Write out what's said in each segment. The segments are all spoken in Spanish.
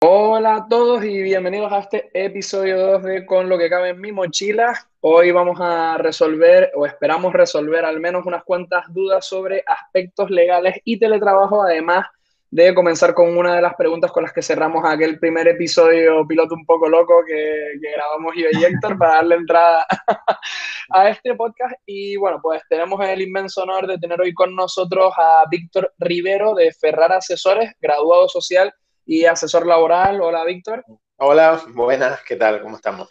Hola a todos y bienvenidos a este episodio 2 de Con lo que cabe en mi mochila. Hoy vamos a resolver o esperamos resolver al menos unas cuantas dudas sobre aspectos legales y teletrabajo, además de comenzar con una de las preguntas con las que cerramos aquel primer episodio piloto un poco loco que, grabamos yo y Héctor para darle entrada a este podcast. Y bueno, pues tenemos el inmenso honor de tener hoy con nosotros a Víctor Rivero de Ferrar Asesores, graduado social y asesor laboral. Hola, Víctor. Hola, buenas, ¿qué tal? ¿Cómo estamos?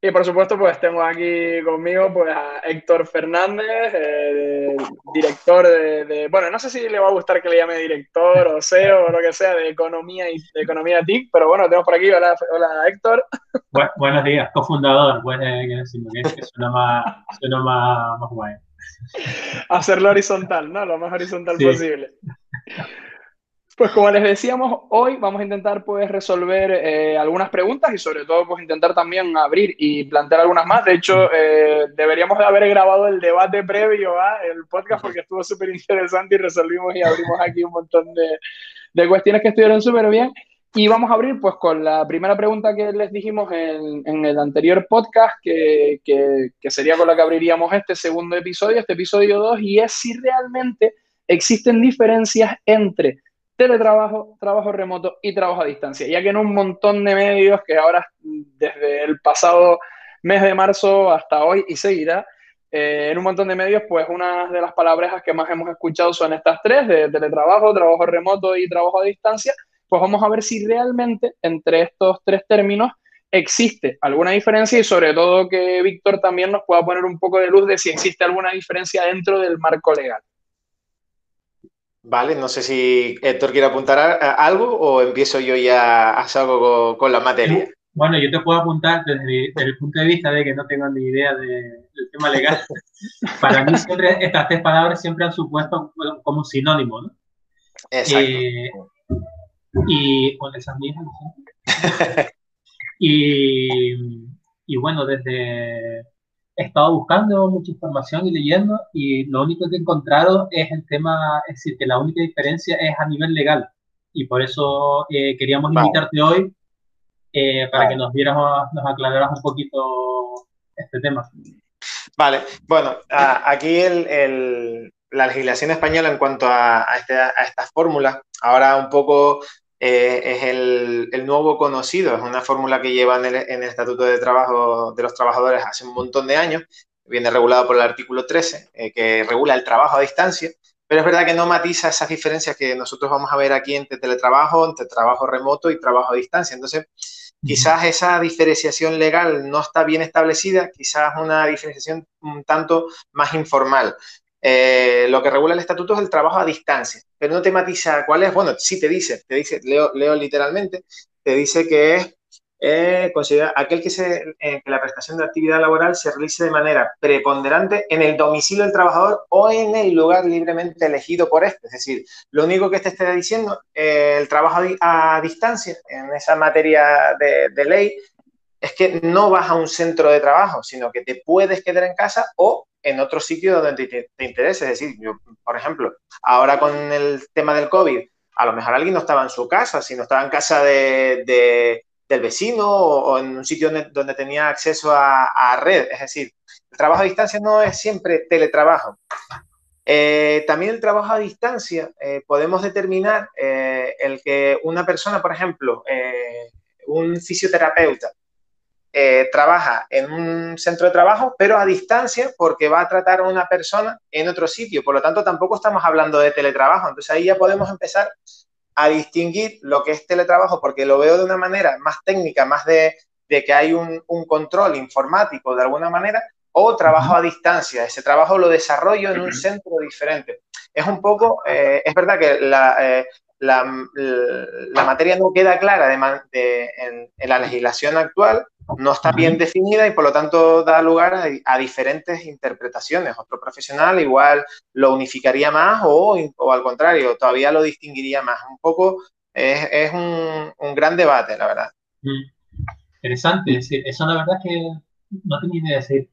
Y por supuesto, pues tengo aquí conmigo pues, a Héctor Fernández, eh, director de, bueno, no sé si le va a gustar que le llame director o CEO o lo que sea de economía y de economía TIC, pero bueno, tenemos por aquí, hola, hola Héctor. buenos días, cofundador, pues, que suena más, suena más, más guay. Hacerlo horizontal, ¿no? Lo más horizontal posible. Pues como les decíamos, hoy vamos a intentar pues resolver eh, algunas preguntas y sobre todo pues intentar también abrir y plantear algunas más. De hecho, eh, deberíamos de haber grabado el debate previo a el podcast porque estuvo súper interesante y resolvimos y abrimos aquí un montón de, de cuestiones que estuvieron súper bien. Y vamos a abrir pues con la primera pregunta que les dijimos en, en el anterior podcast, que, que, que sería con la que abriríamos este segundo episodio, este episodio 2, y es si realmente existen diferencias entre teletrabajo, trabajo remoto y trabajo a distancia, ya que en un montón de medios que ahora desde el pasado mes de marzo hasta hoy y seguirá, eh, en un montón de medios, pues una de las palabras que más hemos escuchado son estas tres, de teletrabajo, trabajo remoto y trabajo a distancia, pues vamos a ver si realmente entre estos tres términos existe alguna diferencia y sobre todo que Víctor también nos pueda poner un poco de luz de si existe alguna diferencia dentro del marco legal. Vale, no sé si Héctor quiere apuntar a, algo o empiezo yo ya a algo con, la materia. Bueno, yo te puedo apuntar desde, el punto de vista de que no tengo ni idea del tema legal. Para mí siempre estas tres palabras siempre han supuesto como sinónimo, ¿no? Exacto. Eh, y con esas mismas. y, y bueno, desde he estado buscando mucha información y leyendo y lo único que he encontrado es el tema, es decir, que la única diferencia es a nivel legal. Y por eso eh, queríamos invitarte hoy eh, para que nos vieras, nos aclararas un poquito este tema. Vale, bueno, aquí el, la legislación española en cuanto a, a, este, a estas fórmulas, ahora un poco eh, es el, nuevo conocido, es una fórmula que lleva en el, Estatuto de Trabajo de los Trabajadores hace un montón de años, viene regulado por el artículo 13, eh, que regula el trabajo a distancia, pero es verdad que no matiza esas diferencias que nosotros vamos a ver aquí entre teletrabajo, entre trabajo remoto y trabajo a distancia. Entonces, quizás esa diferenciación legal no está bien establecida, quizás una diferenciación un tanto más informal. Eh, lo que regula el estatuto es el trabajo a distancia, pero no tematiza cuál es. Bueno, sí te dice, te dice, leo, leo literalmente, te dice que es eh, considera aquel que, se, eh, que la prestación de actividad laboral se realice de manera preponderante en el domicilio del trabajador o en el lugar libremente elegido por este. Es decir, lo único que te esté diciendo, el trabajo a, distancia en esa materia de ley es que no vas a un centro de trabajo, sino que te puedes quedar en casa o en otro sitio donde te, interese. Es decir, yo, por ejemplo, ahora con el tema del COVID, a lo mejor alguien no estaba en su casa, sino estaba en casa de, del vecino o, en un sitio donde, tenía acceso a, red. Es decir, el trabajo a distancia no es siempre teletrabajo. Eh, también el trabajo a distancia eh, podemos determinar eh, el que una persona, por ejemplo, un fisioterapeuta, eh, trabaja en un centro de trabajo, pero a distancia porque va a tratar a una persona en otro sitio. Por lo tanto, tampoco estamos hablando de teletrabajo. Entonces ahí ya podemos empezar a distinguir lo que es teletrabajo porque lo veo de una manera más técnica, más de, que hay un, control informático de alguna manera, o trabajo a distancia. Ese trabajo lo desarrollo en un centro diferente. Es un poco, eh, es verdad que la, eh, la, materia no queda clara en, la legislación actual, no está bien definida y por lo tanto da lugar a, diferentes interpretaciones. Otro profesional igual lo unificaría más o, o, al contrario, todavía lo distinguiría más. Un poco Es, un, gran debate, la verdad. Mm. Interesante, es eso la verdad es que no tenía idea de decir.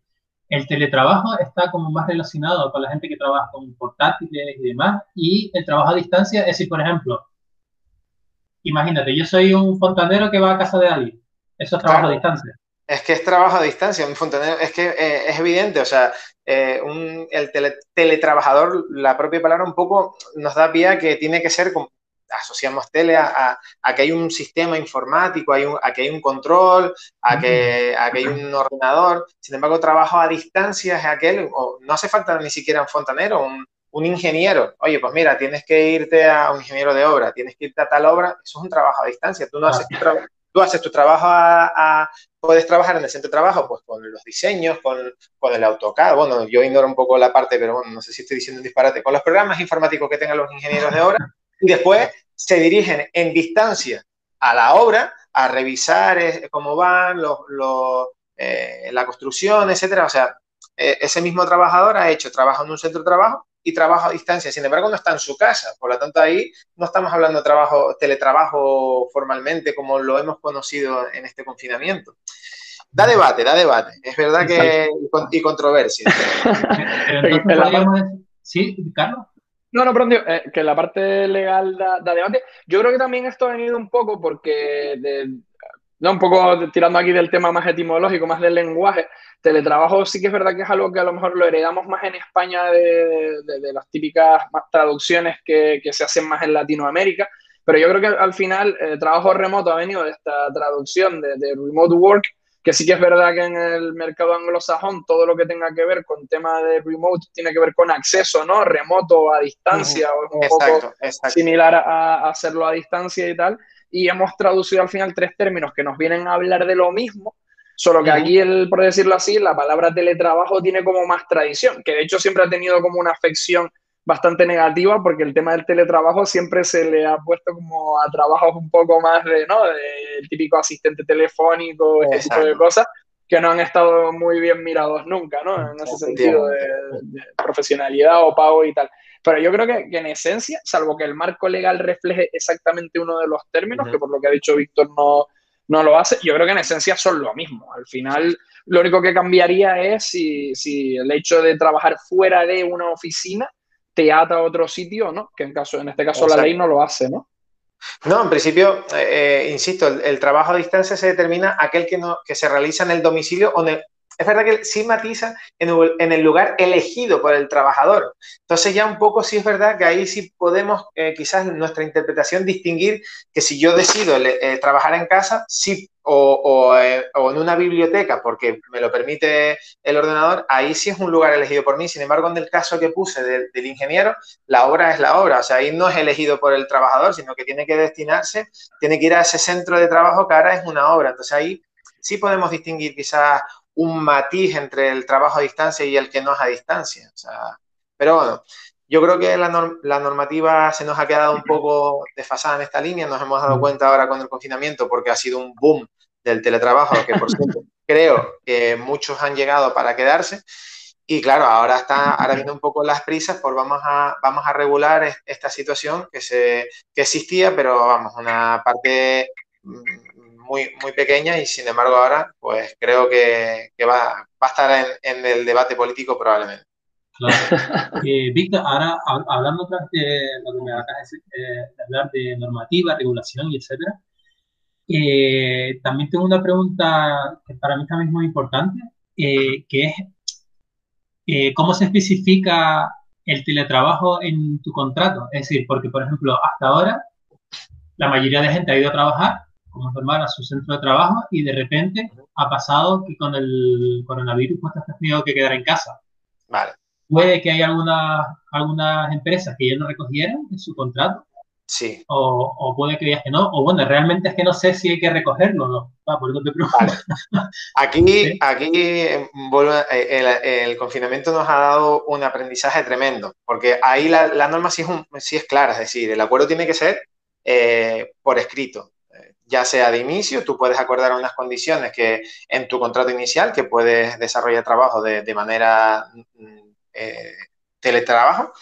El teletrabajo está como más relacionado con la gente que trabaja con portátiles y demás, y el trabajo a distancia, es decir, por ejemplo, imagínate, yo soy un fontanero que va a casa de alguien, eso es trabajo a distancia. Es que es trabajo a distancia, un fontanero, es que eh, es evidente, o sea, eh, un, el teletrabajador, la propia palabra un poco nos da pie a que tiene que ser, asociamos tele a, a, que hay un sistema informático, hay un, a que hay un control, a que, a que hay un ordenador, sin embargo, trabajo a distancia es aquel, o no hace falta ni siquiera un fontanero, un, un ingeniero, oye, pues mira, tienes que irte a un ingeniero de obra, tienes que irte a tal obra, eso es un trabajo a distancia, tú no haces tu trabajo tú haces tu trabajo a, puedes trabajar en el centro de trabajo pues con los diseños, con, con, el AutoCAD, bueno, yo ignoro un poco la parte, pero bueno, no sé si estoy diciendo un disparate, con los programas informáticos que tengan los ingenieros de obra, y después se dirigen en distancia a la obra a revisar eh, cómo van los, eh, la construcción, etcétera, o sea, eh, ese mismo trabajador ha hecho trabajo en un centro de trabajo y trabajo a distancia. Sin embargo, no está en su casa. Por lo tanto, ahí no estamos hablando de trabajo, teletrabajo formalmente como lo hemos conocido en este confinamiento. Da debate, da debate. Es verdad que y, controversia. ¿Sí, Carlos? No, no, pero eh, que la parte legal da, da, debate. Yo creo que también esto ha venido un poco porque, no, un poco tirando aquí del tema más etimológico, más del lenguaje, teletrabajo sí que es verdad que es algo que a lo mejor lo heredamos más en España de, las típicas traducciones que, se hacen más en Latinoamérica, pero yo creo que al final el trabajo remoto ha venido de esta traducción de, remote work, que sí que es verdad que en el mercado anglosajón todo lo que tenga que ver con tema de remote tiene que ver con acceso, ¿no? Remoto a distancia, o es un poco similar a hacerlo a distancia y tal. Y hemos traducido al final tres términos que nos vienen a hablar de lo mismo, Solo que aquí, el, por decirlo así, la palabra teletrabajo tiene como más tradición, que de hecho siempre ha tenido como una afección bastante negativa porque el tema del teletrabajo siempre se le ha puesto como a trabajos un poco más de, ¿no? el típico asistente telefónico, ese tipo de cosas, que no han estado muy bien mirados nunca, ¿no? En ese sentido de, profesionalidad o pago y tal. Pero yo creo que, en esencia, salvo que el marco legal refleje exactamente uno de los términos, que por lo que ha dicho Víctor no, no lo hace. Yo creo que en esencia son lo mismo. Al final, lo único que cambiaría es si, el hecho de trabajar fuera de una oficina te ata a otro sitio, ¿no? Que en, caso, en este caso la ley no lo hace, ¿no? No, en principio, eh, insisto, el, trabajo a distancia se determina aquel que, no, que se realiza en el domicilio o en el, es verdad que sí matiza en el, lugar elegido por el trabajador. Entonces ya un poco sí es verdad que ahí sí podemos eh, quizás en nuestra interpretación distinguir que si yo decido eh, trabajar en casa, sí, o, eh, o, en una biblioteca porque me lo permite el ordenador, ahí sí es un lugar elegido por mí. Sin embargo, en el caso que puse del, del ingeniero, la obra es la obra. O sea, ahí no es elegido por el trabajador, sino que tiene que destinarse, tiene que ir a ese centro de trabajo que ahora es una obra. Entonces ahí sí podemos distinguir quizás un matiz entre el trabajo a distancia y el que no es a distancia. pero bueno, yo creo que la, normativa se nos ha quedado un poco desfasada en esta línea. Nos hemos dado cuenta ahora con el confinamiento porque ha sido un boom del teletrabajo, que por cierto creo que muchos han llegado para quedarse. Y claro, ahora está ahora viendo un poco las prisas, por vamos a, vamos a regular esta situación que, se, que existía, pero vamos, una parte mm, muy, muy pequeña y sin embargo ahora pues creo que, va, a estar en, el debate político probablemente. Claro. Eh, Víctor, ahora hablando otra de lo que me acabas de, eh, de hablar de normativa, regulación y etcétera, eh, también tengo una pregunta que para mí también es muy importante, que es ¿cómo se especifica el teletrabajo en tu contrato? Es decir, porque por ejemplo, hasta ahora la mayoría de gente ha ido a trabajar como normal a su centro de trabajo y de repente ha pasado que con el coronavirus pues te has tenido que quedar en casa. Vale. Puede que haya algunas, algunas empresas que ya no recogieran en su contrato. Sí. O, o, puede que digas que no. O bueno, realmente es que no sé si hay que recogerlo no. Ah, por eso te pregunto. Aquí, aquí eh, el, el, confinamiento nos ha dado un aprendizaje tremendo, porque ahí la, la norma sí es, un, sí es clara, es decir, el acuerdo tiene que ser eh, por escrito ya sea de inicio, tú puedes acordar unas condiciones que en tu contrato inicial, que puedes desarrollar trabajo de, manera mm, eh, teletrabajo,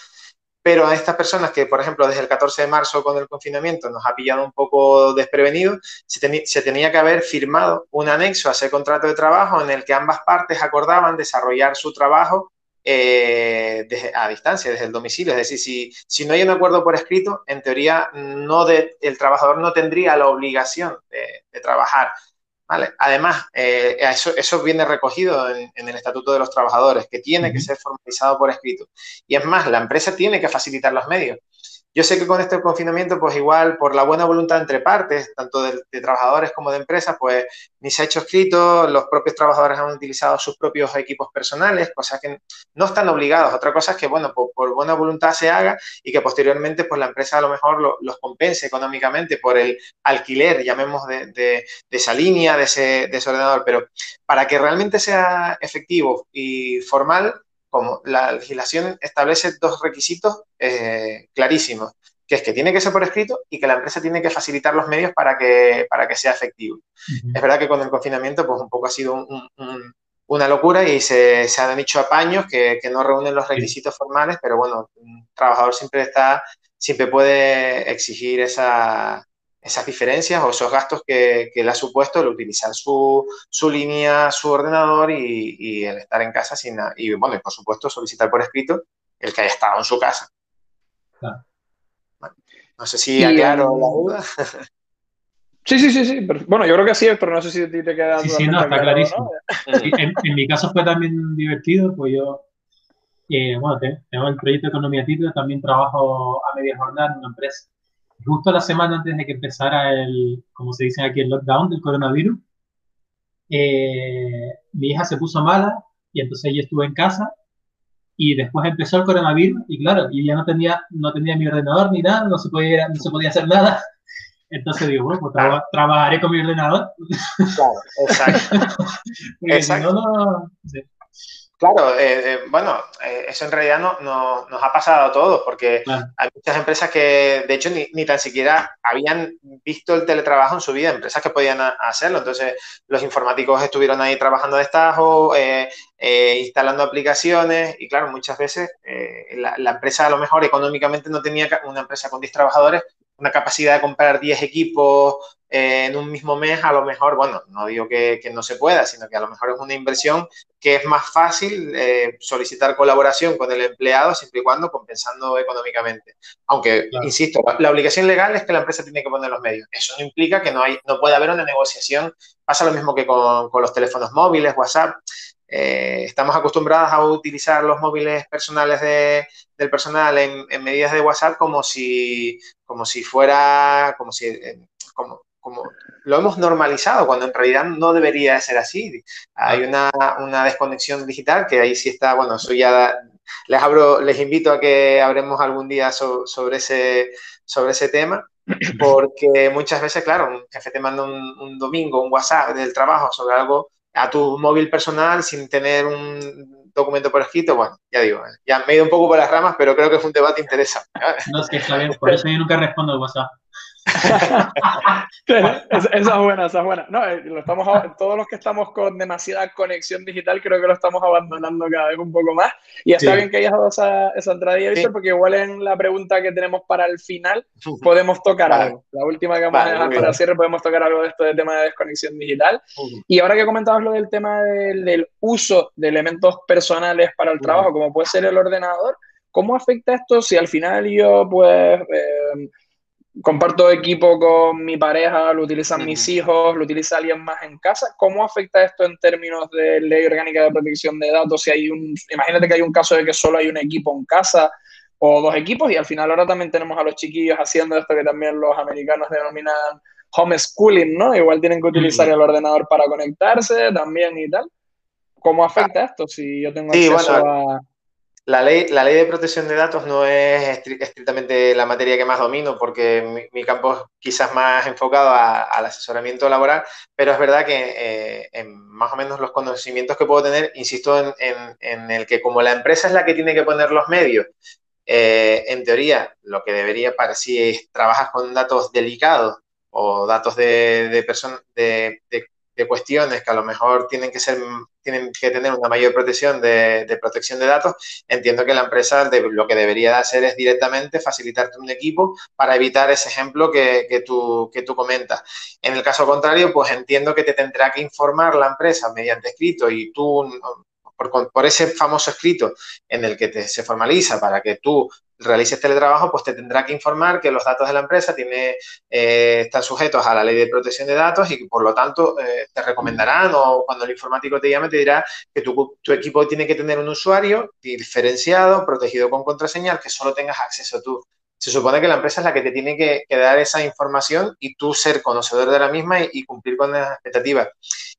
pero a estas personas que, por ejemplo, desde el 14 de marzo con el confinamiento nos ha pillado un poco desprevenido, se, tenía que haber firmado un anexo a ese contrato de trabajo en el que ambas partes acordaban desarrollar su trabajo eh, a distancia, desde el domicilio. Es decir, si, no hay un acuerdo por escrito, en teoría el trabajador no tendría la obligación de trabajar Además, eh, eso, viene recogido en, el Estatuto de los Trabajadores, que tiene que ser formalizado por escrito. Y es más, la empresa tiene que facilitar los medios. Yo sé que con este confinamiento, pues igual por la buena voluntad entre partes, tanto de, trabajadores como de empresas, pues ni se ha hecho escrito, los propios trabajadores han utilizado sus propios equipos personales, cosas que no están obligados. Otra cosa es que, bueno, por, buena voluntad se haga y que posteriormente, pues la empresa a lo mejor los compense económicamente por el alquiler, llamemos de, de, esa línea, de ese, de ese ordenador. Pero para que realmente sea efectivo y formal, como la legislación establece dos requisitos eh, clarísimos, que es que tiene que ser por escrito y que la empresa tiene que facilitar los medios para que, para que sea efectivo. Es verdad que con el confinamiento, pues un poco ha sido una locura y se, se, han hecho apaños que, que no reúnen los requisitos formales, pero bueno, un trabajador siempre está, siempre puede exigir esa, esas diferencias o esos gastos que, le ha supuesto el utilizar su, línea, su ordenador y, el estar en casa sin nada. Y bueno, y por supuesto solicitar por escrito el que haya estado en su casa. no sé si aclaro la duda. Sí, sí, sí, sí. bueno, yo creo que sí, pero no sé si a ti te queda. Sí, sí, no, está clarísimo. en, mi caso fue también divertido, pues yo, eh, bueno, tengo el proyecto de Economía Título, también trabajo a media jornada en una empresa justo la semana antes de que empezara el, como se dice aquí, el lockdown del coronavirus, eh, mi hija se puso mala y entonces ella estuvo en casa y después empezó el coronavirus y claro, y ya no tenía, no tenía mi ordenador ni nada, no se podía, no se podía hacer nada. Entonces digo, bueno, pues trabajaré con mi ordenador. Claro, exacto. exacto. no, Claro, eh, eh, bueno, eh, eso en realidad no, nos ha pasado a todos, porque hay muchas empresas que, de hecho, ni, tan siquiera habían visto el teletrabajo en su vida, empresas que podían hacerlo. Entonces, los informáticos estuvieron ahí trabajando de estajo, instalando aplicaciones, y claro, muchas veces la, la, empresa a lo mejor económicamente no tenía, una empresa con 10 trabajadores, una capacidad de comprar 10 equipos eh, en un mismo mes, a lo mejor, bueno, no digo que, no se pueda, sino que a lo mejor es una inversión que es más fácil eh, solicitar colaboración con el empleado siempre y cuando compensando económicamente. Aunque, insisto, la, obligación legal es que la empresa tiene que poner los medios. Eso no implica que no, hay, no pueda haber una negociación. Pasa lo mismo que con, los teléfonos móviles, WhatsApp. Eh, estamos acostumbrados a utilizar los móviles personales del personal en, medidas de WhatsApp como si, como si fuera, como si, como, como lo hemos normalizado, cuando en realidad no debería ser así. Hay una, desconexión digital que ahí sí está, bueno, eso ya les abro, les invito a que hablemos algún día sobre, ese, sobre ese tema, porque muchas veces, claro, un jefe te manda un, domingo un WhatsApp del trabajo sobre algo a tu móvil personal sin tener un documento por escrito, bueno, ya digo, ya me he ido un poco por las ramas, pero creo que fue un debate interesante. No, es que bien, por eso yo nunca respondo al WhatsApp. esa, es buena, esa es buena. No, eh, lo estamos, todos los que estamos con demasiada conexión digital, creo que lo estamos abandonando cada vez un poco más. Y está bien que hayas dado esa, esa entradilla, Víctor, porque igual en la pregunta que tenemos para el final podemos tocar algo. La última que vamos a dejar para cierre podemos tocar algo de esto del tema de desconexión digital. Y ahora que comentabas lo del tema del, del, uso de elementos personales para el trabajo, como puede ser el ordenador, ¿cómo afecta esto si al final yo, pues... Eh, comparto equipo con mi pareja, lo utilizan mis hijos, lo utiliza alguien más en casa. ¿Cómo afecta esto en términos de ley orgánica de protección de datos? Si hay un, imagínate que hay un caso de que solo hay un equipo en casa o dos equipos y al final ahora también tenemos a los chiquillos haciendo esto que también los americanos denominan homeschooling, ¿no? Igual tienen que utilizar el ordenador para conectarse también y tal. ¿Cómo afecta esto si yo tengo acceso a la ley, la ley de protección de datos no es estrictamente la materia que más domino, porque mi, campo es quizás más enfocado al asesoramiento laboral, pero es verdad que eh, en más o menos los conocimientos que puedo tener, insisto en, el que como la empresa es la que tiene que poner los medios, eh, en teoría lo que debería para si trabajas con datos delicados o datos de, de, de cuestiones que a lo mejor tienen que ser tienen que tener una mayor protección de, protección de datos, entiendo que la empresa lo que debería hacer es directamente facilitarte un equipo para evitar ese ejemplo que, que, tú, que tú comentas. En el caso contrario, pues entiendo que te tendrá que informar la empresa mediante escrito y tú por, ese famoso escrito en el que se formaliza para que tú realices teletrabajo, pues te tendrá que informar que los datos de la empresa eh, están sujetos a la ley de protección de datos y que por lo tanto eh, te recomendarán o cuando el informático te llame te dirá que tu, tu, equipo tiene que tener un usuario diferenciado, protegido con contraseña, que solo tengas acceso tú se supone que la empresa es la que te tiene que, dar esa información y tú ser conocedor de la misma y, cumplir con las expectativas.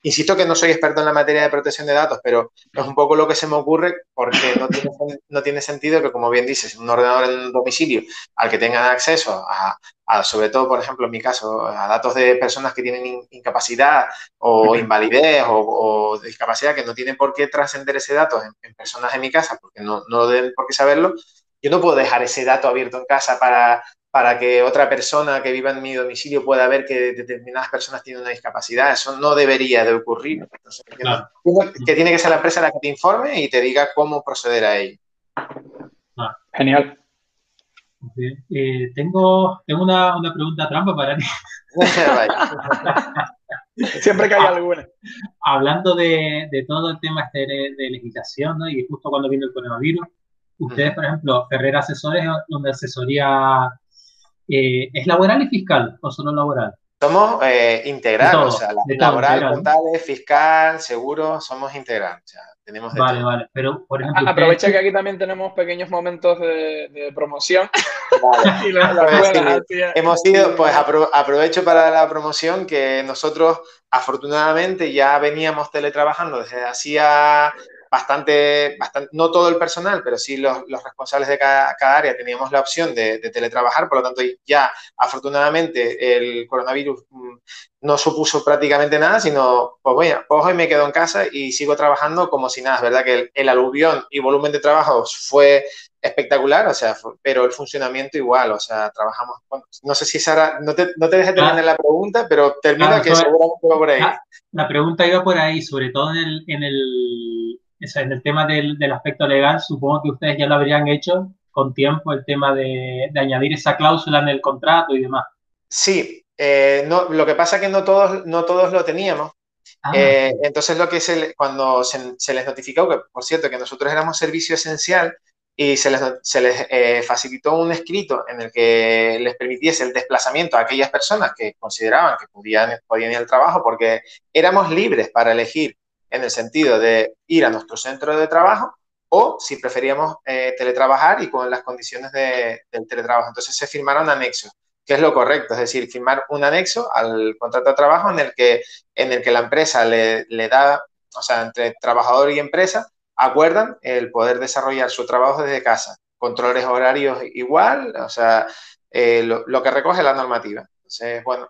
Insisto que no soy experto en la materia de protección de datos, pero es un poco lo que se me ocurre porque no tiene, no tiene sentido que, como bien dices, un ordenador en un domicilio al que tengan acceso a, sobre todo, por ejemplo, en mi caso, a datos de personas que tienen incapacidad o invalidez o, discapacidad que no tienen por qué trascender ese dato en, personas en mi casa porque no, no deben por qué saberlo, yo no puedo dejar ese dato abierto en casa para, para que otra persona que viva en mi domicilio pueda ver que determinadas personas tienen una discapacidad. Eso no debería de ocurrir. que, tiene que ser la empresa la que te informe y te diga cómo proceder a ello. Genial. Eh, tengo tengo una, una, pregunta trampa para ti. Siempre que hay alguna. Hablando de, de, todo el tema este de, de legislación, ¿no? y justo cuando vino el coronavirus, Ustedes, por ejemplo, Ferrer Asesores, donde asesoría eh, es laboral y fiscal o solo laboral. Somos eh, integral, o sea, laboral, contable, fiscal, seguro, somos integral. O sea, tenemos vale, vale. Pero, por ejemplo. Aprovecha que aquí también tenemos pequeños momentos de, promoción. hemos ido, pues aprovecho para la promoción que nosotros, afortunadamente, ya veníamos teletrabajando desde hacía bastante, bastante, no todo el personal, pero sí los, los responsables de cada, área teníamos la opción de, teletrabajar, por lo tanto ya afortunadamente el coronavirus mm, no supuso prácticamente nada, sino pues bueno, pues hoy me quedo en casa y sigo trabajando como si nada, es verdad que el, aluvión y volumen de trabajo fue espectacular, o sea, pero el funcionamiento igual, o sea, trabajamos, no sé si Sara, no te, no te dejes terminar ah. la pregunta, pero termina ah, que seguramente va por ahí. Ah, la pregunta iba por ahí, sobre todo en el, en el en el tema del, aspecto legal, supongo que ustedes ya lo habrían hecho con tiempo, el tema de, añadir esa cláusula en el contrato y demás. Sí, eh, no, lo que pasa es que no todos, no todos lo teníamos. Ah. Eh, entonces, lo que se, cuando se, les notificó, que por cierto, que nosotros éramos servicio esencial y se les, se les eh, facilitó un escrito en el que les permitiese el desplazamiento a aquellas personas que consideraban que podían, podían ir al trabajo, porque éramos libres para elegir en el sentido de ir a nuestro centro de trabajo o si preferíamos eh, teletrabajar y con las condiciones del teletrabajo. Entonces se firmaron anexos, que es lo correcto, es decir, firmar un anexo al contrato de trabajo en el que, en el que la empresa le, da, o sea, entre trabajador y empresa, acuerdan el poder desarrollar su trabajo desde casa, controles horarios igual, o sea, eh, lo, que recoge la normativa. Entonces, bueno,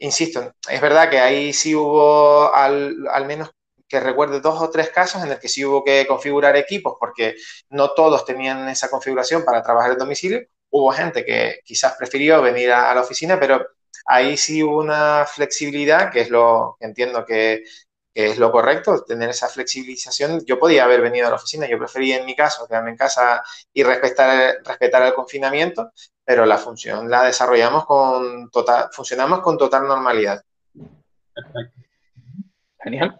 insisto, es verdad que ahí sí hubo al, al menos que recuerde dos o tres casos en el que sí hubo que configurar equipos porque no todos tenían esa configuración para trabajar en domicilio. Hubo gente que quizás prefirió venir a, la oficina, pero ahí sí hubo una flexibilidad, que es lo que entiendo que, es lo correcto, tener esa flexibilización. Yo podía haber venido a la oficina, yo prefería en mi caso quedarme en casa y respetar, respetar el confinamiento, pero la función la desarrollamos con total, funcionamos con total normalidad. Genial.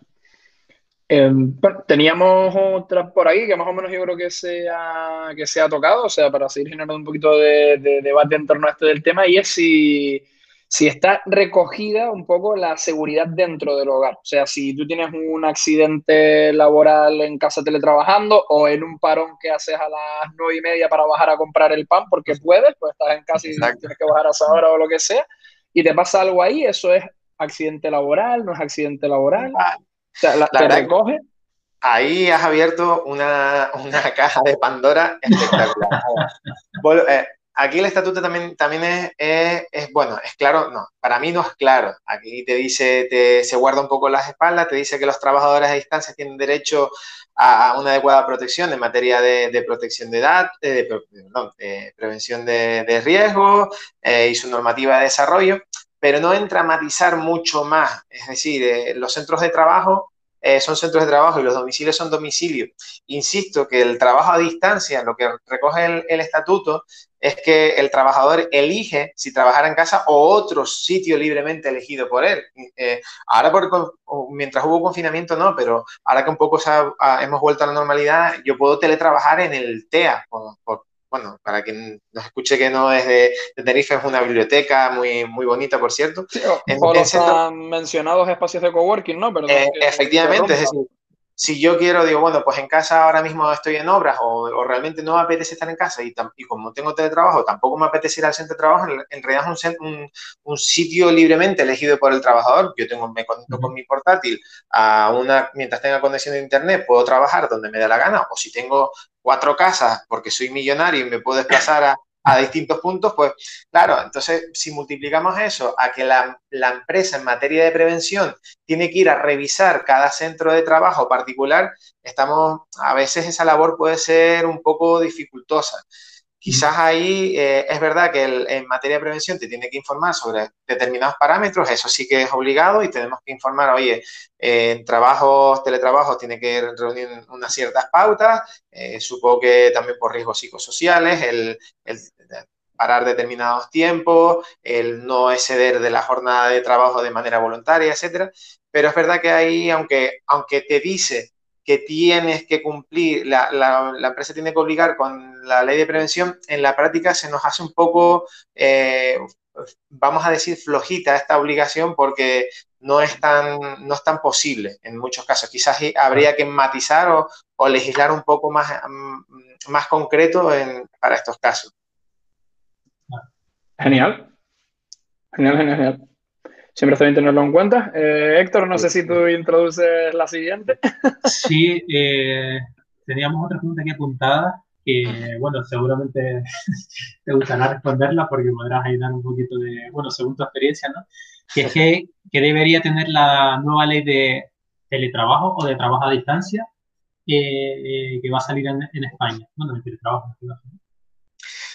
Em, teníamos otra por ahí que más o menos yo creo que se ha, que se ha tocado, o sea, para seguir generando un poquito de, debate en torno a este del tema, y es si, si, está recogida un poco la seguridad dentro del hogar. O sea, si tú tienes un accidente laboral en casa teletrabajando o en un parón que haces a las nueve y media para bajar a comprar el pan porque puedes, pues estás en casa y tienes que bajar a esa hora o lo que sea, y te pasa algo ahí, eso es accidente laboral, no es accidente laboral sea, la, recoge. Ahí has abierto una, caja de Pandora espectacular. Eh, aquí el estatuto también, también es, es, bueno, es claro, no, para mí no es claro. Aquí te dice, te, se guarda un poco las espaldas, te dice que los trabajadores a distancia tienen derecho a, una adecuada protección en materia de, protección de edad, de, prevención de, riesgo eh, y su normativa de desarrollo. Pero no entra a matizar mucho más. Es decir, eh, los centros de trabajo eh, son centros de trabajo y los domicilios son domicilios. Insisto que el trabajo a distancia, lo que recoge el, estatuto, es que el trabajador elige si trabajar en casa o otro sitio libremente elegido por él. Eh, ahora, por, mientras hubo confinamiento, no, pero ahora que un poco hemos vuelto a la normalidad, yo puedo teletrabajar en el TEA, por, bueno, para quien nos escuche que no es de, Tenerife, es una biblioteca muy, muy bonita, por cierto. Sí, o, los han mencionados espacios de coworking, ¿no? Eh, efectivamente, es decir, si yo quiero, digo, bueno, pues en casa ahora mismo estoy en obras o, realmente no me apetece estar en casa y, y, como tengo teletrabajo, tampoco me apetece ir al centro de trabajo, en, realidad es un, un, sitio libremente elegido por el trabajador. Yo tengo, me conecto con mi portátil a una, mientras tenga conexión de internet, puedo trabajar donde me dé la gana o si tengo cuatro casas porque soy millonario y me puedo desplazar a, a distintos puntos, pues claro, entonces si multiplicamos eso a que la, empresa en materia de prevención tiene que ir a revisar cada centro de trabajo particular, estamos, a veces esa labor puede ser un poco dificultosa. Quizás ahí eh, es verdad que en materia de prevención te tiene que informar sobre determinados parámetros, eso sí que es obligado y tenemos que informar, oye, en trabajos, teletrabajos tiene que reunir unas ciertas pautas, eh, supongo que también por riesgos psicosociales, el, el parar determinados tiempos, el no exceder de la jornada de trabajo de manera voluntaria, etcétera. Pero es verdad que ahí, aunque, aunque te dice que tienes que cumplir, la, empresa tiene que obligar con la ley de prevención, en la práctica se nos hace un poco, eh, vamos a decir, flojita esta obligación porque no es tan, no es tan posible en muchos casos. Quizás habría que matizar o, legislar un poco más, mm, más concreto para estos casos. Genial. Genial, genial, genial. Siempre está bien tenerlo en cuenta. Eh, Héctor, no sé si tú introduces la siguiente. Sí, eh, teníamos otra pregunta aquí apuntada que, bueno, seguramente te gustará responderla porque podrás ayudar un poquito de, bueno, según tu experiencia, ¿no? Que es que, que debería tener la nueva ley de teletrabajo o de trabajo a distancia eh, que va a salir en, en España. Bueno, de teletrabajo.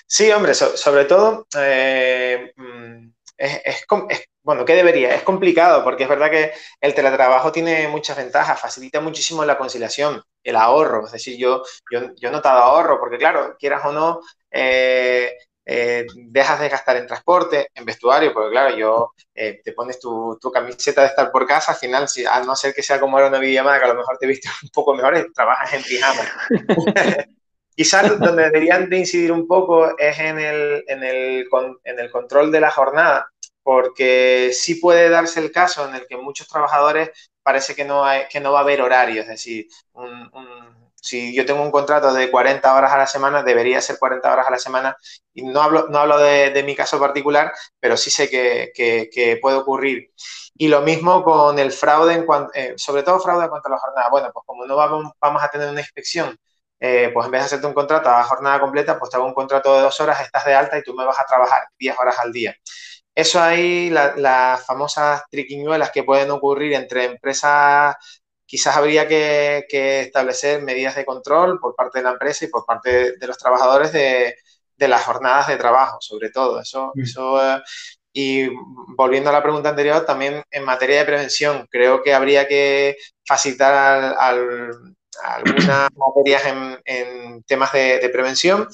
Sí, hombre, sobre todo mm, es, es, es, bueno, ¿qué debería? Es complicado porque es verdad que el teletrabajo tiene muchas ventajas, facilita muchísimo la conciliación, el ahorro. Es decir, yo, yo, yo he notado ahorro porque, claro, quieras o no, eh, eh, dejas de gastar en transporte, en vestuario, porque, claro, yo eh, te pones tu, tu, camiseta de estar por casa, al final, si, a no ser que sea como era una videollamada, que a lo mejor te viste un poco mejor, trabajas en pijama. Quizás donde deberían de incidir un poco es en el, en el, en el control de la jornada porque sí puede darse el caso en el que muchos trabajadores parece que no, hay, que no va a haber horario, es decir, si yo tengo un contrato de 40 horas a la semana, debería ser 40 horas a la semana, y no hablo, no hablo de, mi caso particular, pero sí sé que, que, puede ocurrir. Y lo mismo con el fraude, en cuanto, eh, sobre todo fraude en cuanto a la jornada. Bueno, pues como no vamos, vamos a tener una inspección eh, pues en vez de hacerte un contrato a jornada completa, pues te hago un contrato de dos horas, estás de alta y tú me vas a trabajar 10 horas al día. Eso ahí, las famosas triquiñuelas que pueden ocurrir entre empresas, quizás habría que, establecer medidas de control por parte de la empresa y por parte de, los trabajadores de, las jornadas de trabajo, sobre todo. Eso, mm. eso, eh, y volviendo a la pregunta anterior, también en materia de prevención, creo que habría que facilitar algunas materias en, temas de prevención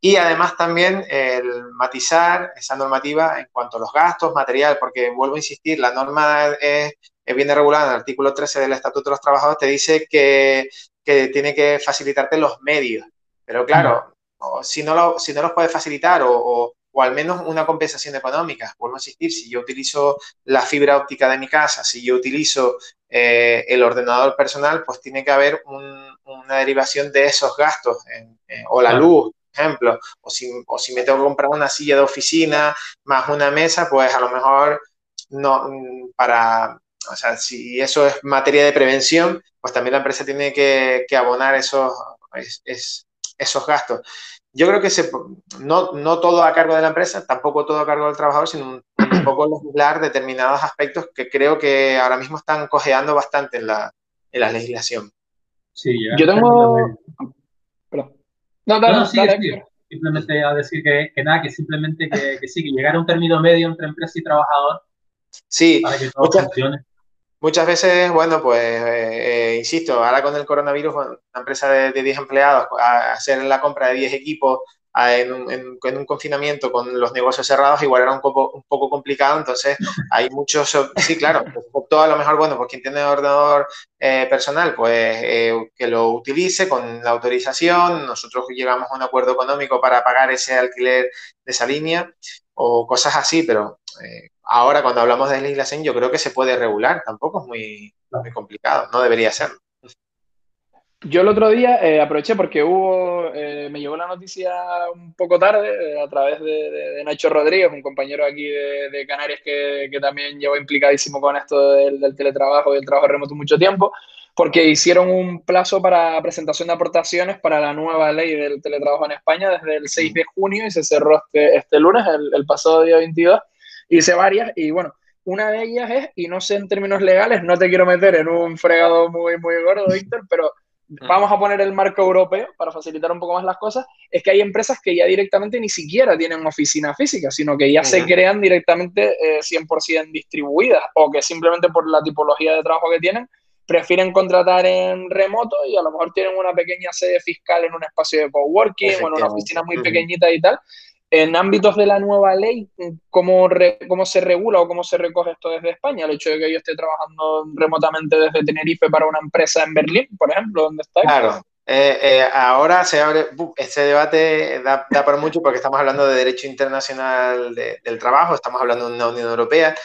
y además también el matizar esa normativa en cuanto a los gastos, material, porque vuelvo a insistir, la norma es, viene regulada. En el artículo 13 del Estatuto de los Trabajadores, te dice que, que tiene que facilitarte los medios. Pero claro, si, no lo, si no los puede facilitar o, o, o, al menos una compensación económica, vuelvo a insistir, si yo utilizo la fibra óptica de mi casa, si yo utilizo eh, el ordenador personal, pues tiene que haber un, una derivación de esos gastos o la luz ejemplo, o si, o si me tengo que comprar una silla de oficina más una mesa, pues a lo mejor no, mm, para, o sea, si eso es materia de prevención, pues también la empresa tiene que, abonar esos, esos gastos. Yo creo que se, no, no todo a cargo de la empresa, tampoco todo a cargo del trabajador, sino un, poco legislar determinados aspectos que creo que ahora mismo están cojeando bastante en la, en la legislación. Sí, Yo tengo... No, no, sí, Simplemente a decir que, nada, que simplemente que, sí, que llegar a un término medio entre empresa y trabajador Sí, muchas, veces, bueno, pues, eh, insisto, ahora con el coronavirus, una empresa de, de 10 empleados, a hacer la compra de 10 equipos en un, confinamiento con los negocios cerrados igual era un poco, un poco complicado, entonces hay muchos, sí, claro, todo a lo mejor, bueno, pues quien tiene ordenador eh, personal, pues eh, que lo utilice con la autorización, nosotros llegamos a un acuerdo económico para pagar ese alquiler de esa línea o cosas así, pero eh, ahora cuando hablamos de legislación yo creo que se puede regular, tampoco es muy, muy complicado, no debería serlo. Yo el otro día eh, aproveché porque hubo, eh, me llegó la noticia un poco tarde eh, a través de, Nacho Rodríguez, un compañero aquí de, Canarias que, que, también llevó implicadísimo con esto del, teletrabajo y el trabajo remoto mucho tiempo, porque hicieron un plazo para presentación de aportaciones para la nueva ley del teletrabajo en España desde el 6 de junio y se cerró este, este lunes, el, el pasado día 22. Hice varias y bueno, una de ellas es, y no sé en términos legales, no te quiero meter en un fregado muy, muy gordo, Víctor, pero vamos a poner el marco europeo para facilitar un poco más las cosas, es que hay empresas que ya directamente ni siquiera tienen oficina física, sino que ya se crean directamente 100% eh, distribuidas o que simplemente por la tipología de trabajo que tienen prefieren contratar en remoto y a lo mejor tienen una pequeña sede fiscal en un espacio de coworking o en una oficina muy pequeñita y tal, en ámbitos de la nueva ley, ¿cómo, ¿cómo se regula o cómo se recoge esto desde España? El hecho de que yo esté trabajando remotamente desde Tenerife para una empresa en Berlín, por ejemplo, ¿dónde está? Claro. Eh, eh, ahora se abre, este debate da, da, por mucho porque estamos hablando de derecho internacional del trabajo, estamos hablando de una Unión Europea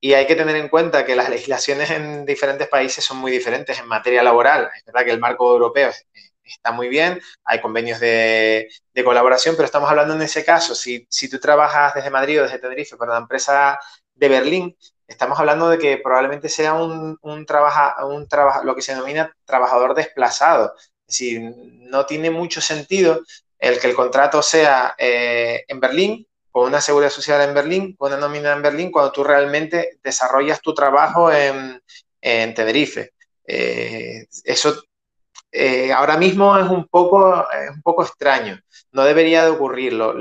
y hay que tener en cuenta que las legislaciones en diferentes países son muy diferentes en materia laboral. Es verdad que el marco europeo es, está muy bien, hay convenios de, colaboración, pero estamos hablando en ese caso, si, tú trabajas desde Madrid o desde Tenerife para una empresa de Berlín, estamos hablando de que probablemente sea un, un, un lo que se denomina trabajador desplazado. Es decir, no tiene mucho sentido el que el contrato sea eh, en Berlín, con una seguridad social en Berlín, con una nómina en Berlín, cuando tú realmente desarrollas tu trabajo en, Tenerife. Eh, eso eh, ahora mismo es un, poco, un poco extraño. No debería de ocurrir, lo,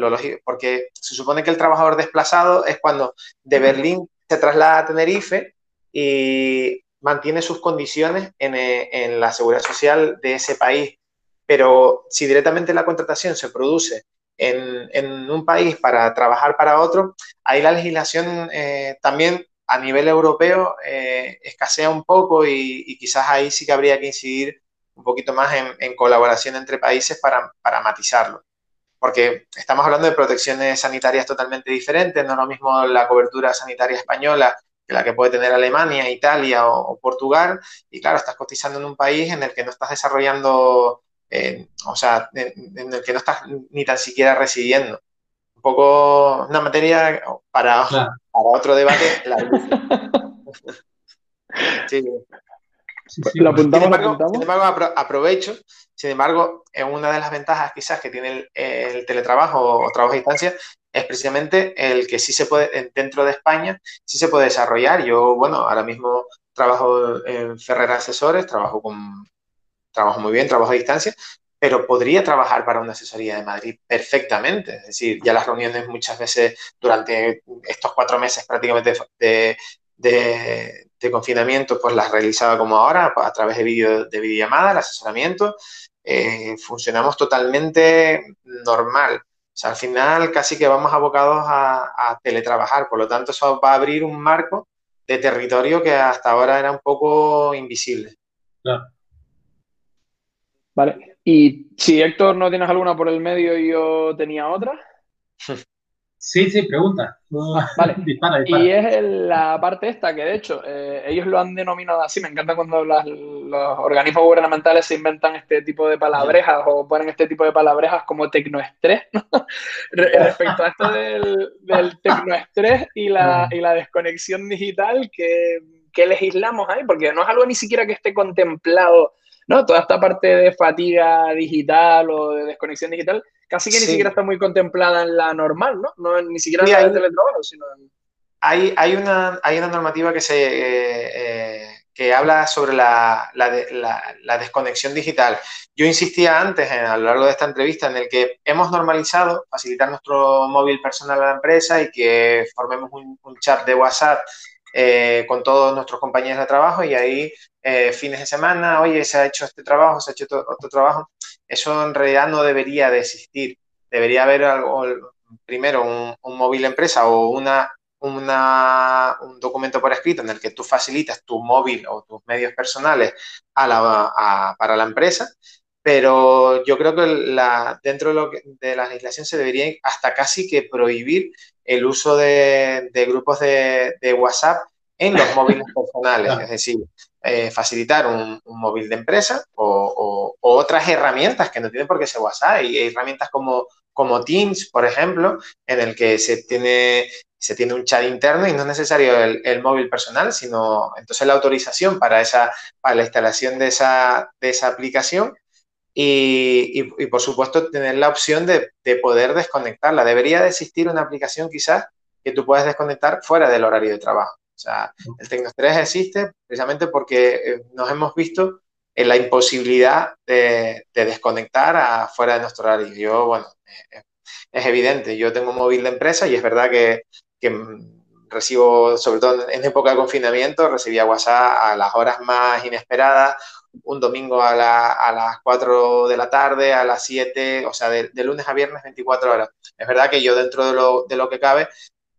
porque se supone que el trabajador desplazado es cuando de Berlín se traslada a Tenerife y mantiene sus condiciones en, eh, en la seguridad social de ese país. Pero si directamente la contratación se produce en, en, un país para trabajar para otro, ahí la legislación eh, también a nivel europeo escasea un poco y, y, quizás ahí sí que habría que incidir un poquito más en, colaboración entre países para, para, matizarlo. Porque estamos hablando de protecciones sanitarias totalmente diferentes, no es lo mismo la cobertura sanitaria española que la que puede tener Alemania, Italia o, Portugal, y claro, estás cotizando en un país en el que no estás desarrollando, eh, o sea, en, el que no estás ni tan siquiera residiendo. Un poco una materia para, para otro debate. sí. Lo apuntamos, sin embargo, aprovecho, sin embargo, una de las ventajas quizás que tiene el, teletrabajo o, trabajo a distancia es precisamente el que sí se puede, dentro de España, sí se puede desarrollar. Yo, bueno, ahora mismo trabajo en Ferrer Asesores, trabajo con, trabajo muy bien, trabajo a distancia, pero podría trabajar para una asesoría de Madrid perfectamente. Es decir, ya las reuniones muchas veces durante estos cuatro meses prácticamente de, de, de confinamiento, pues las realizaba como ahora, a través de, video, de videollamada, el asesoramiento. Eh, funcionamos totalmente normal. O sea, al final casi que vamos abocados a, teletrabajar, por lo tanto eso va a abrir un marco de territorio que hasta ahora era un poco invisible. Vale, y si Héctor no tienes alguna por el medio y yo tenía otra. Sí, sí, pregunta. Vale. Y es la parte esta que, de hecho, eh, ellos lo han denominado así. Me encanta cuando los organismos gubernamentales se inventan este tipo de palabrejas o ponen este tipo de palabrejas como tecnoestrés. Respecto a esto del, del tecnoestrés y la, y la desconexión digital que, que legislamos ahí, porque no es algo ni siquiera que esté contemplado ¿no? Toda esta parte de fatiga digital o de desconexión digital casi que ni siquiera está muy contemplada en la normal, ¿no? no ni siquiera en la del teletrabajo, sino en... Hay, hay, una, hay una normativa que, se, eh, eh, que habla sobre la, la, la, desconexión digital. Yo insistía antes, a lo largo de esta entrevista, en el que hemos normalizado facilitar nuestro móvil personal a la empresa y que formemos un, chat de WhatsApp eh, con todos nuestros compañeros de trabajo y ahí eh, fines de semana, oye, se ha hecho este trabajo, se ha hecho otro, trabajo. Eso en realidad no debería de existir. Debería haber algo, primero un, móvil empresa o una, una, un documento por escrito en el que tú facilitas tu móvil o tus medios personales a la, para la empresa pero yo creo que la, dentro de, lo de, la legislación se debería hasta casi que prohibir el uso de, grupos de, WhatsApp en los móviles personales, es decir, eh, facilitar un, móvil de empresa o, otras herramientas que no tienen por qué ser WhatsApp, y hay herramientas como, como Teams, por ejemplo, en el que se tiene, se tiene un chat interno y no es necesario el, móvil personal, sino entonces la autorización para, esa, para la instalación de esa, de esa aplicación y, por supuesto tener la opción de, poder desconectarla. Debería de existir una aplicación quizás que tú puedas desconectar fuera del horario de trabajo. Sea, el Tecnostrés existe precisamente porque eh, nos hemos visto en la imposibilidad de, desconectar afuera de nuestro horario. Yo, bueno, es evidente, yo tengo un móvil de empresa y es verdad que, que recibo, sobre todo en época de confinamiento, recibía WhatsApp a las horas más inesperadas un domingo a, las 4 de la tarde, a las 7, o sea, de, lunes a viernes 24 horas. Es verdad que yo dentro de lo, que cabe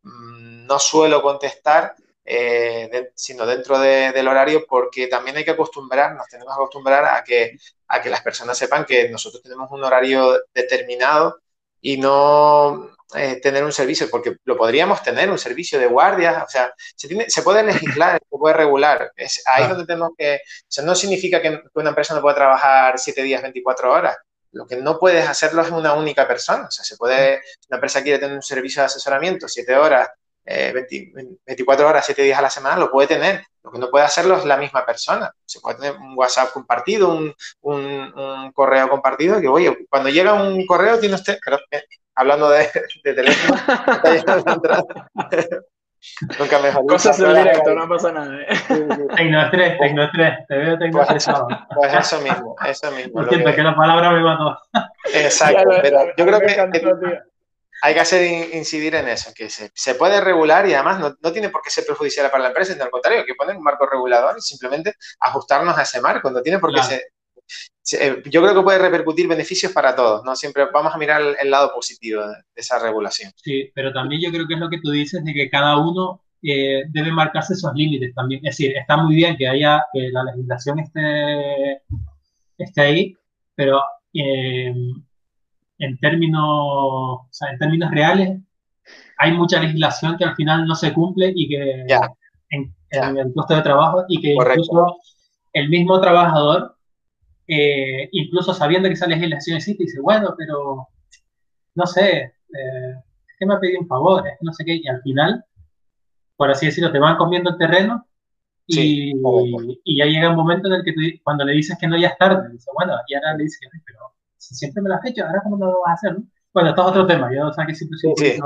mm, no suelo contestar, eh, sino dentro del horario, porque también hay que acostumbrarnos, tenemos que acostumbrar a que, a que las personas sepan que nosotros tenemos un horario determinado y no eh, tener un servicio, porque lo podríamos tener, un servicio de guardia, o sea, se, tiene, se puede legislar, se puede regular. Es ahí donde tenemos que, o sea, no significa que una empresa no pueda trabajar 7 días, 24 horas. Lo que no puedes hacerlo es una única persona. O sea, se puede, una empresa quiere tener un servicio de asesoramiento 7 horas, 24 eh, horas, 7 días a la semana, lo puede tener. Lo que no puede hacerlo es la misma persona. Se puede tener un WhatsApp compartido, un, un, correo compartido, que oye, cuando llega un correo tiene usted, eh, hablando de, de teléfono, Nunca mejor. Cosas del directo, no pasa nada. ¿eh? Tecno Tecno te veo tecnostresado. Pues, pues eso mismo, eso mismo. Lo siento, que... la palabra me mató. Exacto, pero yo creo que hay que hacer incidir en eso, que se, se puede regular y además no, no, tiene por qué ser perjudicial para la empresa, sino al contrario, hay que poner un marco regulador y simplemente ajustarnos a ese marco, no tiene por qué ser eh, yo creo que puede repercutir beneficios para todos, ¿no? Siempre vamos a mirar el, lado positivo de, esa regulación. Sí, pero también yo creo que es lo que tú dices de que cada uno eh, debe marcarse esos límites también. Es decir, está muy bien que haya, que la legislación esté, esté ahí, pero eh, en términos, o sea, en términos reales, hay mucha legislación que al final no se cumple y que en, el puesto de trabajo y que incluso el mismo trabajador eh, incluso sabiendo que esa legislación existe, dice, bueno, pero no sé, eh, es que me ha pedido un favor, no sé qué, y al final, por así decirlo, te van comiendo el terreno y, y, ya llega un momento en el que cuando le dices que no, ya es tarde, dice, bueno, y ahora le dices, pero si siempre me lo has hecho, ahora cómo no lo vas a hacer, ¿no? Bueno, esto es otro tema. Yo, o sea, que siempre soy sí.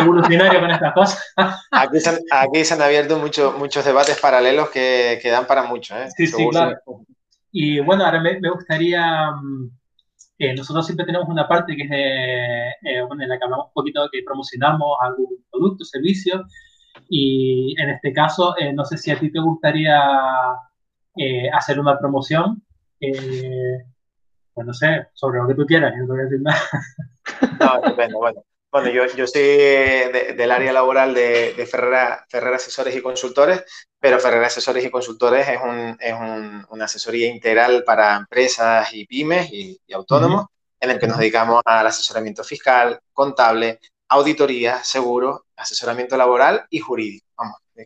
evolucionario con estas cosas. aquí, se han, aquí se han abierto muchos muchos debates paralelos que, que dan para mucho. ¿eh? Sí, sí, claro. Y bueno, ahora me, gustaría, mm, nosotros siempre tenemos una parte que es de, eh, bueno, en la que hablamos un poquito de que promocionamos algún producto, servicio, y en este caso, eh, no sé si a ti te gustaría eh, hacer una promoción, pues no sé, sobre lo que tú quieras, no te voy a decir nada. No, depende, bueno. Bueno, yo, yo soy del área laboral de, de Ferrera, Ferrera, Asesores y Consultores, pero Ferrera Asesores y Consultores es, un, es un, una asesoría integral para empresas y pymes y, autónomos, en el que nos dedicamos al asesoramiento fiscal, contable, auditoría, seguro, asesoramiento laboral y jurídico.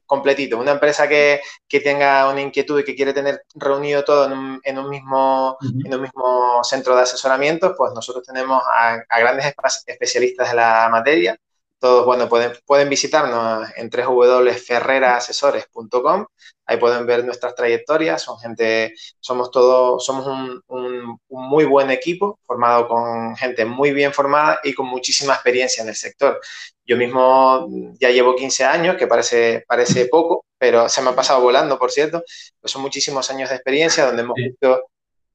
Completito. Una empresa que, que, tenga una inquietud y que quiere tener reunido todo en un, en un mismo, en un mismo centro de asesoramiento, pues nosotros tenemos a, a grandes especialistas de la materia todos, bueno, pueden, pueden visitarnos en www.ferreraasesores.com. Ahí pueden ver nuestras trayectorias. Son gente, somos todos, somos un, un, muy buen equipo formado con gente muy bien formada y con muchísima experiencia en el sector. Yo mismo ya llevo 15 años, que parece, parece poco, pero se me ha pasado volando, por cierto. Pues son muchísimos años de experiencia donde hemos visto.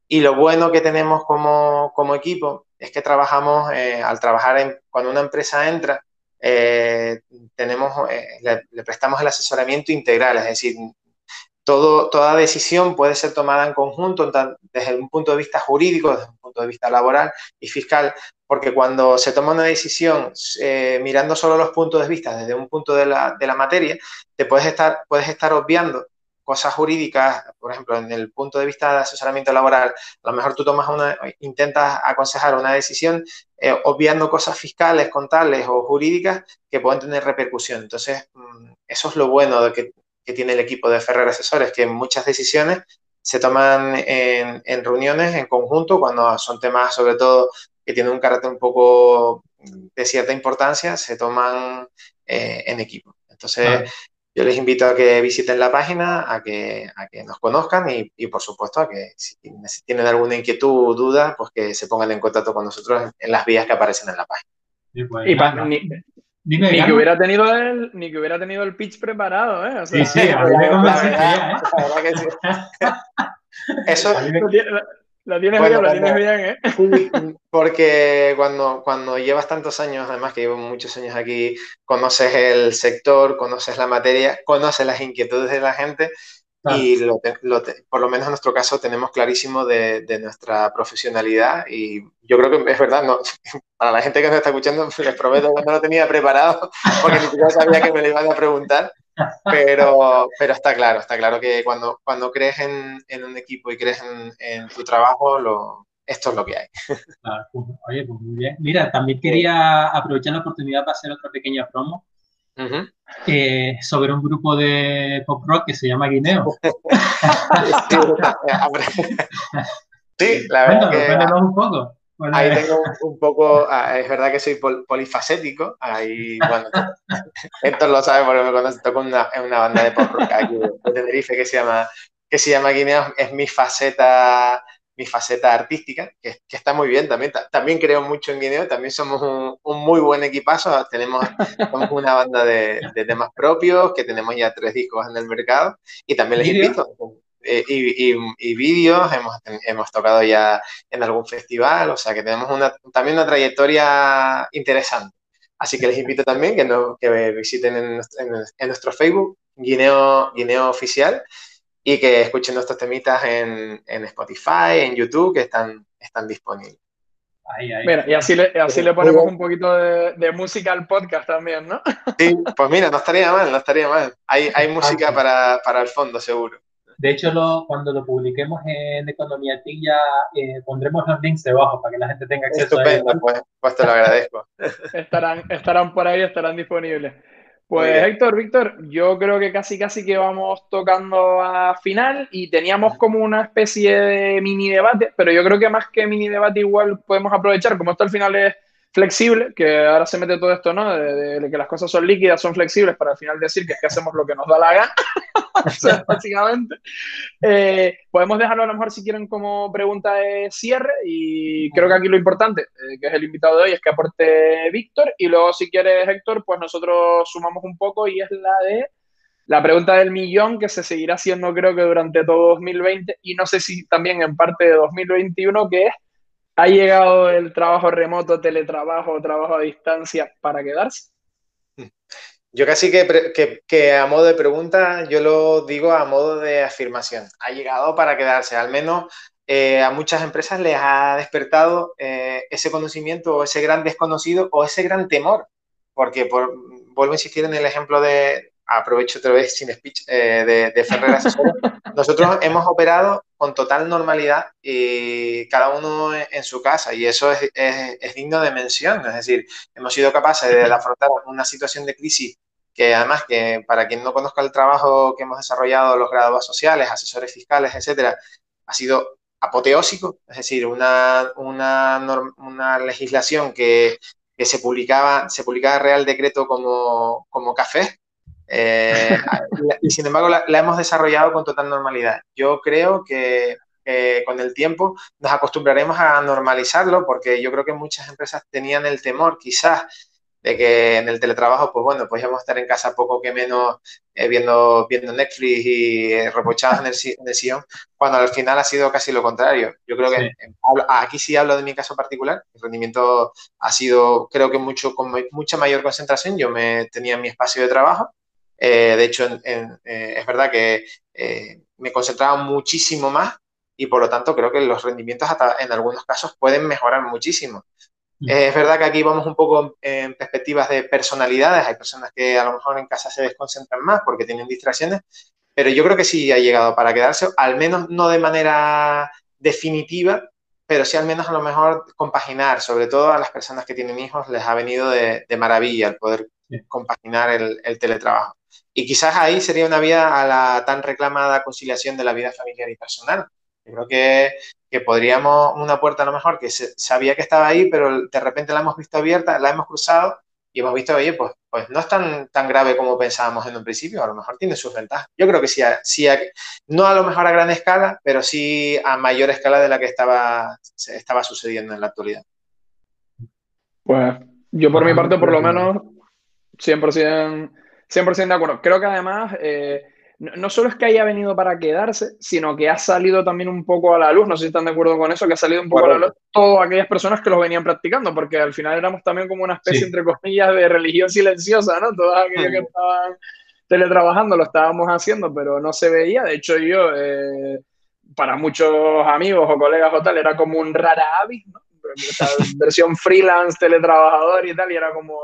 Y lo bueno que tenemos como, como equipo es que trabajamos, eh, al trabajar en, cuando una empresa entra, tenemos, le, prestamos el asesoramiento integral, es decir, toda decisión puede ser tomada en conjunto desde un punto de vista jurídico, desde un punto de vista laboral y fiscal, porque cuando se toma una decisión eh, mirando solo los puntos de vista desde un punto de la, de la, materia, te puedes estar, puedes estar obviando cosas jurídicas, por ejemplo, en el punto de vista de asesoramiento laboral, a lo mejor tú tomas una, intentas aconsejar una decisión eh, obviando cosas fiscales, contables o jurídicas que pueden tener repercusión. Entonces, mm, eso es lo bueno de que, que tiene el equipo de Ferrer Asesores, que muchas decisiones se toman en, en, reuniones en conjunto cuando son temas sobre todo que tienen un carácter un poco de cierta importancia, se toman eh, en equipo. Entonces, yo les invito a que visiten la página, a que, a que nos conozcan y, por supuesto, a que si, tienen alguna inquietud o duda, pues que se pongan en contacto con nosotros en, las vías que aparecen en la página. Pues, y ni, que hubiera tenido el, ni que hubiera tenido el pitch preparado, ¿eh? sí, sí, a mí me ¿eh? que sí. Eso, la tienes bien, la tienes bien, ¿eh? Porque cuando, cuando llevas tantos años, además que llevo muchos años aquí, conoces el sector, conoces la materia, conoces las inquietudes de la gente y lo, por lo menos en nuestro caso tenemos clarísimo de, de, nuestra profesionalidad y yo creo que es verdad, no, para la gente que nos está escuchando les prometo que no lo tenía preparado porque ni siquiera sabía que me lo iban a preguntar pero, pero está claro, está claro que cuando, cuando crees en, en un equipo y crees en, en, tu trabajo, lo, esto es lo que hay. Pues, oye, pues muy bien. Mira, también quería aprovechar la oportunidad para hacer otra pequeña promo. eh, sobre un grupo de pop rock que se llama Guineo. sí, la verdad que... un poco. Ahí tengo un, poco, ah, es verdad que soy polifacético, ahí, bueno, Héctor lo sabe porque me conoce, toco una, en una banda de pop rock aquí de Tenerife que se llama, que se llama Guineo, es mi faceta, mi faceta artística, que, que, está muy bien también, también creo mucho en Guineo, también somos un, un muy buen equipazo, tenemos, una banda de, de, temas propios, que tenemos ya tres discos en el mercado, y también les invito, eh, y, y, vídeos, hemos, hemos tocado ya en algún festival, o sea que tenemos una, también una trayectoria interesante. Así que les invito también que, no, que visiten en, en, nuestro Facebook, Guineo, Guineo Oficial, y que escuchen nuestros temitas en, en Spotify, en YouTube, que están, están disponibles. Mira, y así le, así le ponemos un poquito de, de, música al podcast también, ¿no? Sí, pues mira, no estaría mal, no estaría mal. Hay, hay música para, para el fondo, seguro. De hecho, lo, cuando lo publiquemos en Economía TIC ya eh, pondremos los links debajo para que la gente tenga acceso Estupendo, a ellos. Pues, pues te lo agradezco. estarán, estarán por ahí, estarán disponibles. Pues Héctor, Víctor, yo creo que casi casi que vamos tocando a final y teníamos como una especie de mini debate, pero yo creo que más que mini debate igual podemos aprovechar, como esto al final es flexible, que ahora se mete todo esto, ¿no? De, que las cosas son líquidas, son flexibles, para al final decir que es que hacemos lo que nos da la gana, básicamente. Eh, podemos dejarlo a lo mejor si quieren como pregunta de cierre y creo que aquí lo importante, eh, que es el invitado de hoy, es que aporte Víctor y luego si quieres Héctor, pues nosotros sumamos un poco y es la de la pregunta del millón que se seguirá haciendo creo que durante todo 2020 y no sé si también en parte de 2021, que es ¿Ha llegado el trabajo remoto, teletrabajo, trabajo a distancia para quedarse? Yo casi que, que, a modo de pregunta, yo lo digo a modo de afirmación. Ha llegado para quedarse. Al menos eh, a muchas empresas les ha despertado eh, ese conocimiento o ese gran desconocido o ese gran temor. Porque por, vuelvo a insistir en el ejemplo de, aprovecho otra vez sin speech eh, de, de Ferrer Nosotros hemos operado con total normalidad y cada uno en su casa y eso es, es, digno de mención. Es decir, hemos sido capaces de afrontar una situación de crisis que además que para quien no conozca el trabajo que hemos desarrollado los graduados sociales, asesores fiscales, etcétera, ha sido apoteósico, es decir, una, una, una legislación que, que, se publicaba, se publicaba Real Decreto como, como café, eh, y sin embargo, la, hemos desarrollado con total normalidad. Yo creo que con el tiempo nos acostumbraremos a normalizarlo porque yo creo que muchas empresas tenían el temor quizás de que en el teletrabajo, pues bueno, pues íbamos a estar en casa poco que menos eh, viendo, viendo Netflix y eh, repochados en el, en el, sillón, cuando al final ha sido casi lo contrario. Yo creo que aquí sí hablo de mi caso particular, el rendimiento ha sido, creo que mucho con mucha mayor concentración, yo me tenía mi espacio de trabajo, de hecho es verdad que me concentraba muchísimo más y por lo tanto creo que los rendimientos hasta en algunos casos pueden mejorar muchísimo. Es verdad que aquí vamos un poco en perspectivas de personalidades. Hay personas que a lo mejor en casa se desconcentran más porque tienen distracciones, pero yo creo que sí ha llegado para quedarse, al menos no de manera definitiva, pero sí al menos a lo mejor compaginar, sobre todo a las personas que tienen hijos, les ha venido de, maravilla el poder compaginar el, el, teletrabajo. Y quizás ahí sería una vía a la tan reclamada conciliación de la vida familiar y personal. Yo creo que que podríamos, una puerta a lo mejor que se, sabía que estaba ahí, pero de repente la hemos visto abierta, la hemos cruzado y hemos visto, oye, pues, pues no es tan, tan grave como pensábamos en un principio, a lo mejor tiene sus ventajas. Yo creo que sí, sí no a lo mejor a gran escala, pero sí a mayor escala de la que estaba, estaba sucediendo en la actualidad. Pues yo por mi parte, por lo menos, 100%, 100 de acuerdo. Creo que además... Eh, no, solo es que haya venido para quedarse, sino que ha salido también un poco a la luz, no sé si están de acuerdo con eso, que ha salido un poco a la luz todas aquellas personas que lo venían practicando, porque al final éramos también como una especie, entre comillas, de religión silenciosa, ¿no? Todas aquellas que estaban teletrabajando lo estábamos haciendo, pero no se veía. De hecho, yo, eh, para muchos amigos o colegas o tal, era como un rara avis, ¿no? versión freelance, teletrabajador y tal, y era como,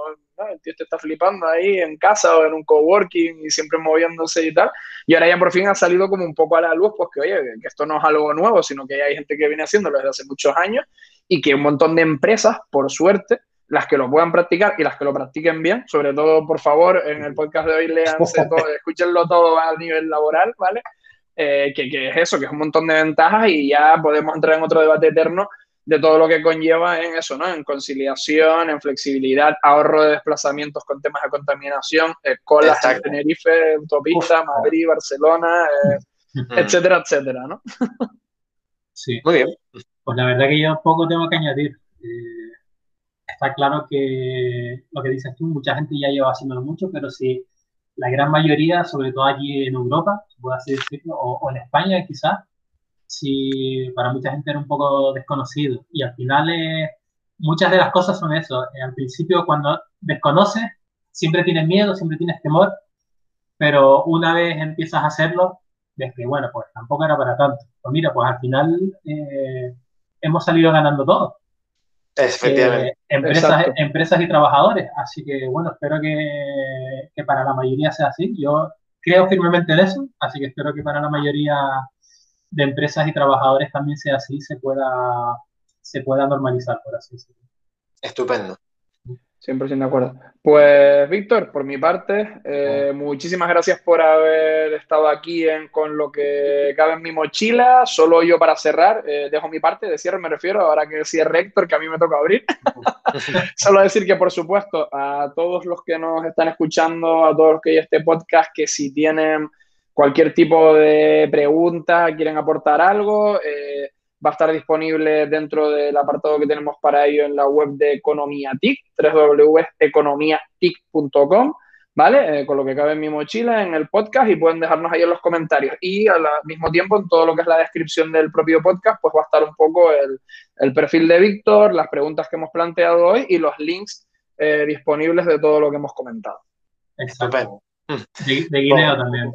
el tío te está flipando ahí en casa o en un coworking y siempre moviéndose y tal. Y ahora ya por fin ha salido como un poco a la luz, pues que oye, que esto no es algo nuevo, sino que hay gente que viene haciéndolo desde hace muchos años y que un montón de empresas, por suerte, las que lo puedan practicar y las que lo practiquen bien, sobre todo, por favor, en el podcast de hoy, leanse todo, escúchenlo todo a nivel laboral, ¿vale? Eh, que, que es eso, que es un montón de ventajas y ya podemos entrar en otro debate eterno de todo lo que conlleva en eso, ¿no? En conciliación, en flexibilidad, ahorro de desplazamientos con temas de contaminación, eh, colas en Tenerife, autopista, Madrid, Barcelona, eh, etcétera, etcétera, ¿no? sí. Muy bien. Pues la verdad que yo poco tengo que añadir. Eh, está claro que lo que dices tú, mucha gente ya lleva haciéndolo mucho, pero sí, la gran mayoría, sobre todo aquí en Europa, puedo así decirlo, o, o en España quizás, si para mucha gente era un poco desconocido. Y al final eh, muchas de las cosas son eso. Eh, al principio cuando desconoces, siempre tienes miedo, siempre tienes temor, pero una vez empiezas a hacerlo, ves que, bueno, pues tampoco era para tanto. Pues mira, pues al final eh, hemos salido ganando todo. Efectivamente. empresas, empresas y trabajadores. Así que, bueno, espero que, que para la mayoría sea así. Yo creo firmemente en eso, así que espero que para la mayoría de empresas y trabajadores también sea así, se pueda, se pueda normalizar, por así decirlo. Estupendo. 100% de acuerdo. Pues, Víctor, por mi parte, eh, muchísimas gracias por haber estado aquí en, con lo que cabe en mi mochila. Solo yo para cerrar, eh, dejo mi parte de cierre, me refiero, ahora que cierre Héctor, que a mí me toca abrir. Solo decir que, por supuesto, a todos los que nos están escuchando, a todos los que hay este podcast, que si tienen cualquier tipo de pregunta, quieren aportar algo, eh, va a estar disponible dentro del apartado que tenemos para ello en la web de Economía TIC, www.economiatic.com, ¿vale? Eh, con lo que cabe en mi mochila, en el podcast, y pueden dejarnos ahí en los comentarios. Y al mismo tiempo, en todo lo que es la descripción del propio podcast, pues va a estar un poco el, perfil de Víctor, las preguntas que hemos planteado hoy y los links eh, disponibles de todo lo que hemos comentado. Exacto. De, de Guinea también.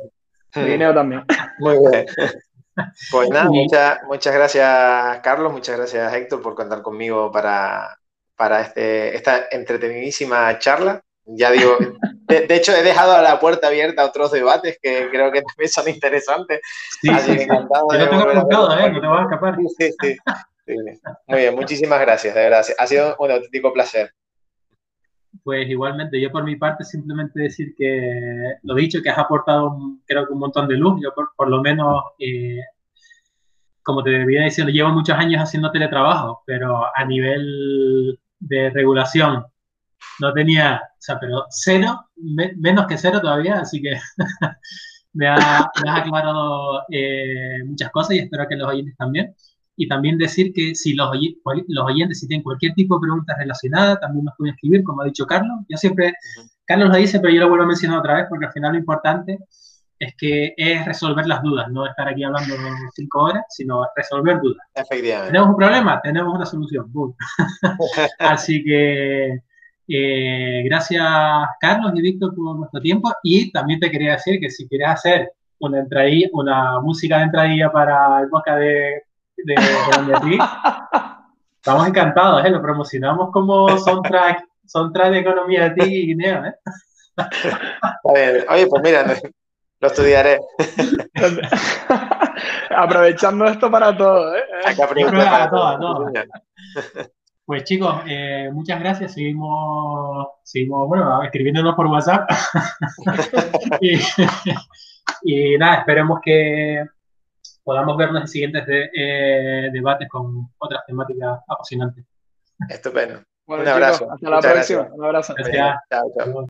Dinero también. Muy bien. Pues nada, muchas, muchas gracias Carlos, muchas gracias Héctor por contar conmigo para, para este, esta entretenidísima charla. Ya digo, de, hecho he dejado la puerta abierta a otros debates que creo que también son interesantes. Sí, sí, encantado no tengo apuntado, ¿eh? no te vas a escapar. Sí, sí, Muy bien, muchísimas gracias, de verdad. Ha sido un auténtico placer. Pues igualmente, yo por mi parte simplemente decir que lo dicho, que has aportado creo que un montón de luz, yo por, lo menos, eh, como te debía decir, llevo muchos años haciendo teletrabajo, pero a nivel de regulación no tenía, o sea, pero cero, menos que cero todavía, así que me, ha, me, has aclarado eh, muchas cosas y espero que los oyentes también. Y también decir que si los, los oyentes, si tienen cualquier tipo de preguntas relacionadas, también nos pueden escribir, como ha dicho Carlos. Yo siempre Carlos lo dice, pero yo lo vuelvo a mencionar otra vez porque al final lo importante es que es resolver las dudas, no estar aquí hablando cinco horas, sino resolver dudas. Efectivamente. Tenemos un problema, tenemos una solución. Así que eh, gracias Carlos y Víctor por nuestro tiempo y también te quería decir que si quieres hacer una entradilla, una música de entradilla para el podcast de, de, de estamos encantados, ¿eh? lo promocionamos como soundtrack, soundtrack de economía de ti y Guinea. ¿eh? Oye, pues mira, lo estudiaré. Aprovechando esto para todo, ¿eh? para todo, todo. Pues chicos, eh, muchas gracias. Seguimos, seguimos, bueno, escribiéndonos por WhatsApp. y, nada, esperemos que podamos vernos en siguientes eh, debates con otras temáticas apasionantes. Estupendo. un abrazo. hasta la próxima. Un abrazo. Gracias. Chao, chao.